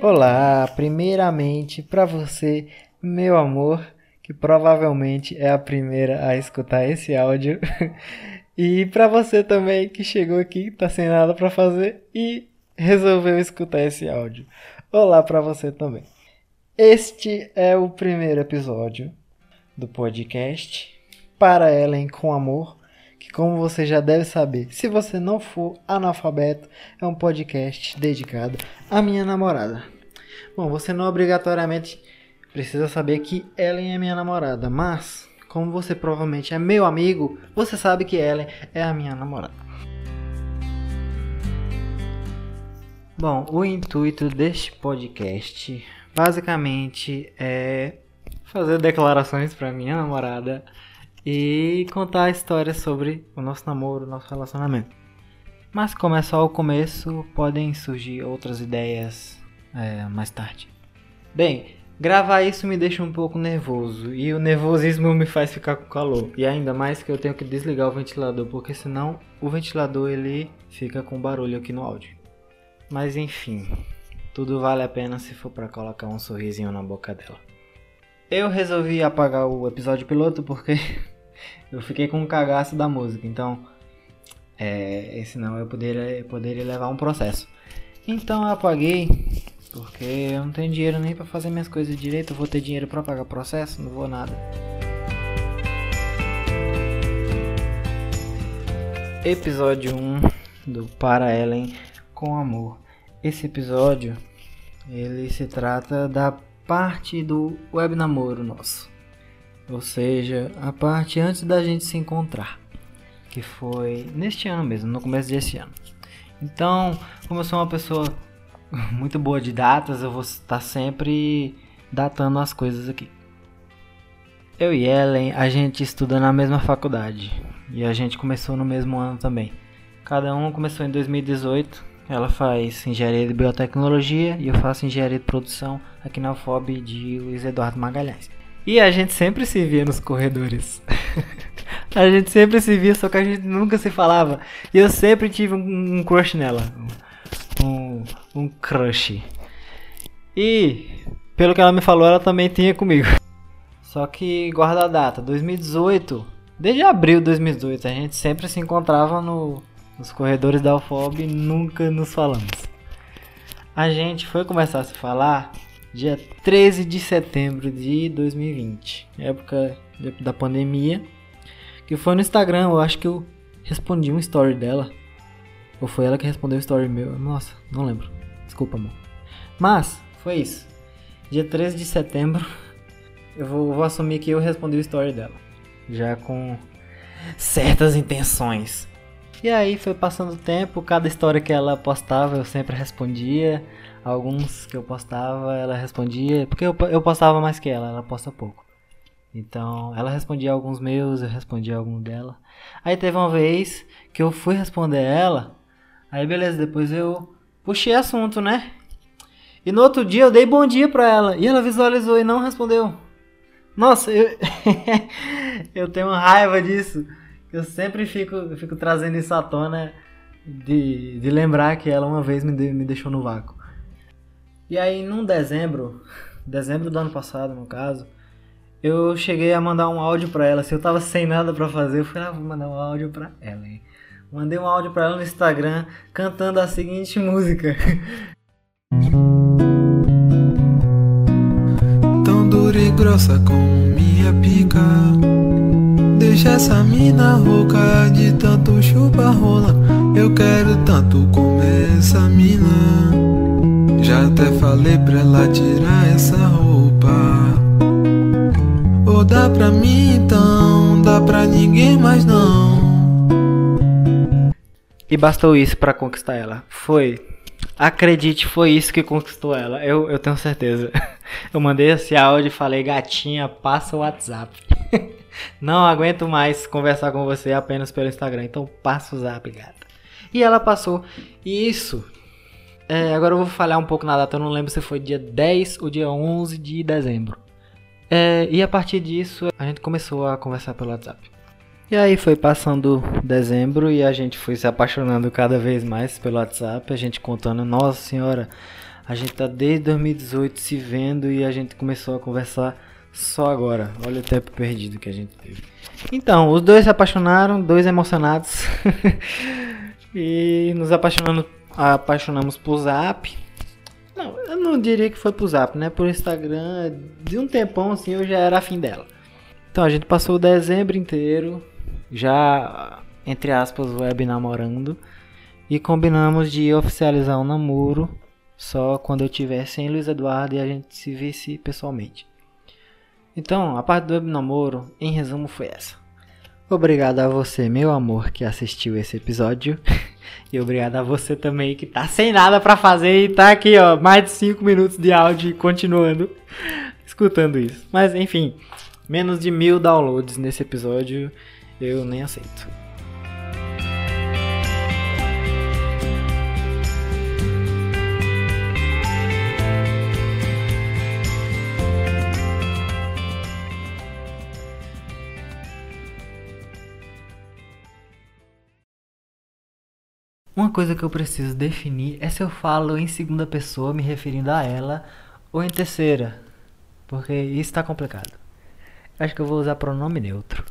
Olá, primeiramente para você, meu amor, que provavelmente é a primeira a escutar esse áudio, e para você também que chegou aqui, tá sem nada para fazer e resolveu escutar esse áudio. Olá para você também. Este é o primeiro episódio do podcast Para Ellen com Amor, que como você já deve saber, se você não for analfabeto, é um podcast dedicado à minha namorada. Bom, você não obrigatoriamente precisa saber que Ellen é minha namorada, mas como você provavelmente é meu amigo, você sabe que Ellen é a minha namorada. Bom, o intuito deste podcast basicamente é fazer declarações para minha namorada e contar histórias sobre o nosso namoro, o nosso relacionamento. Mas como é só o começo, podem surgir outras ideias é, mais tarde. Bem, gravar isso me deixa um pouco nervoso e o nervosismo me faz ficar com calor. E ainda mais que eu tenho que desligar o ventilador, porque senão o ventilador ele fica com barulho aqui no áudio. Mas enfim, tudo vale a pena se for para colocar um sorrisinho na boca dela. Eu resolvi apagar o episódio piloto porque eu fiquei com um cagaço da música, então é, senão eu poderia, poderia levar um processo. Então eu apaguei porque eu não tenho dinheiro nem para fazer minhas coisas direito. Eu vou ter dinheiro para pagar processo? Não vou nada. Episódio 1 do Para Ellen com Amor. Esse episódio ele se trata da parte do web namoro nosso. Ou seja, a parte antes da gente se encontrar, que foi neste ano mesmo, no começo deste ano. Então, como eu sou uma pessoa muito boa de datas, eu vou estar sempre datando as coisas aqui. Eu e Ellen, a gente estuda na mesma faculdade e a gente começou no mesmo ano também. Cada um começou em 2018. Ela faz engenharia de biotecnologia e eu faço engenharia de produção aqui na UFOB de Luiz Eduardo Magalhães. E a gente sempre se via nos corredores. a gente sempre se via, só que a gente nunca se falava. E eu sempre tive um, um crush nela um, um crush. E, pelo que ela me falou, ela também tinha comigo. Só que, guarda a data, 2018, desde abril de 2018, a gente sempre se encontrava no, nos corredores da UFOB e nunca nos falamos. A gente foi começar a se falar dia 13 de setembro de 2020, época da pandemia, que foi no Instagram, eu acho que eu respondi um story dela ou foi ela que respondeu o story meu? Nossa, não lembro. Desculpa, amor. Mas, foi isso. Dia 13 de setembro, eu vou, vou assumir que eu respondi o story dela. Já com certas intenções. E aí foi passando o tempo, cada história que ela postava eu sempre respondia. Alguns que eu postava ela respondia, porque eu, eu postava mais que ela, ela posta pouco. Então ela respondia alguns meus, eu respondia algum dela. Aí teve uma vez que eu fui responder ela Aí beleza, depois eu puxei assunto, né? E no outro dia eu dei bom dia pra ela. E ela visualizou e não respondeu. Nossa, eu, eu tenho raiva disso. Eu sempre fico, fico trazendo isso à tona de, de lembrar que ela uma vez me, de, me deixou no vácuo. E aí, num dezembro, dezembro do ano passado, no caso, eu cheguei a mandar um áudio pra ela. Se eu tava sem nada pra fazer, eu falei, ah, vou mandar um áudio pra ela. Hein? Mandei um áudio para ela no Instagram cantando a seguinte música. Tão dura e grossa como minha pica. Deixa essa mina rouca de tanto chupa rola. Eu quero tanto comer essa mina. Já até falei pra ela tirar essa roupa. Ou dá pra mim então, dá pra ninguém mais não. E bastou isso para conquistar ela. Foi. Acredite, foi isso que conquistou ela. Eu, eu tenho certeza. Eu mandei esse áudio e falei, gatinha, passa o WhatsApp. Não aguento mais conversar com você apenas pelo Instagram. Então passa o zap, gata. E ela passou. E isso. É, agora eu vou falhar um pouco na data. Eu não lembro se foi dia 10 ou dia 11 de dezembro. É, e a partir disso a gente começou a conversar pelo WhatsApp. E aí foi passando dezembro e a gente foi se apaixonando cada vez mais pelo WhatsApp, a gente contando, nossa senhora, A gente tá desde 2018 se vendo e a gente começou a conversar só agora. Olha o tempo perdido que a gente teve. Então, os dois se apaixonaram, dois emocionados. e nos apaixonando, apaixonamos por Zap. Não, eu não diria que foi por Zap, né? Por Instagram, de um tempão assim eu já era afim dela. Então a gente passou o dezembro inteiro já entre aspas web namorando e combinamos de oficializar o um namoro só quando eu estivesse em Luiz Eduardo e a gente se visse pessoalmente. Então, a parte do web namoro, em resumo, foi essa. Obrigado a você, meu amor, que assistiu esse episódio. e obrigado a você também que tá sem nada para fazer e tá aqui, ó, mais de 5 minutos de áudio continuando escutando isso. Mas enfim, menos de mil downloads nesse episódio, eu nem aceito. Uma coisa que eu preciso definir é se eu falo em segunda pessoa me referindo a ela ou em terceira, porque isso está complicado. Acho que eu vou usar pronome neutro.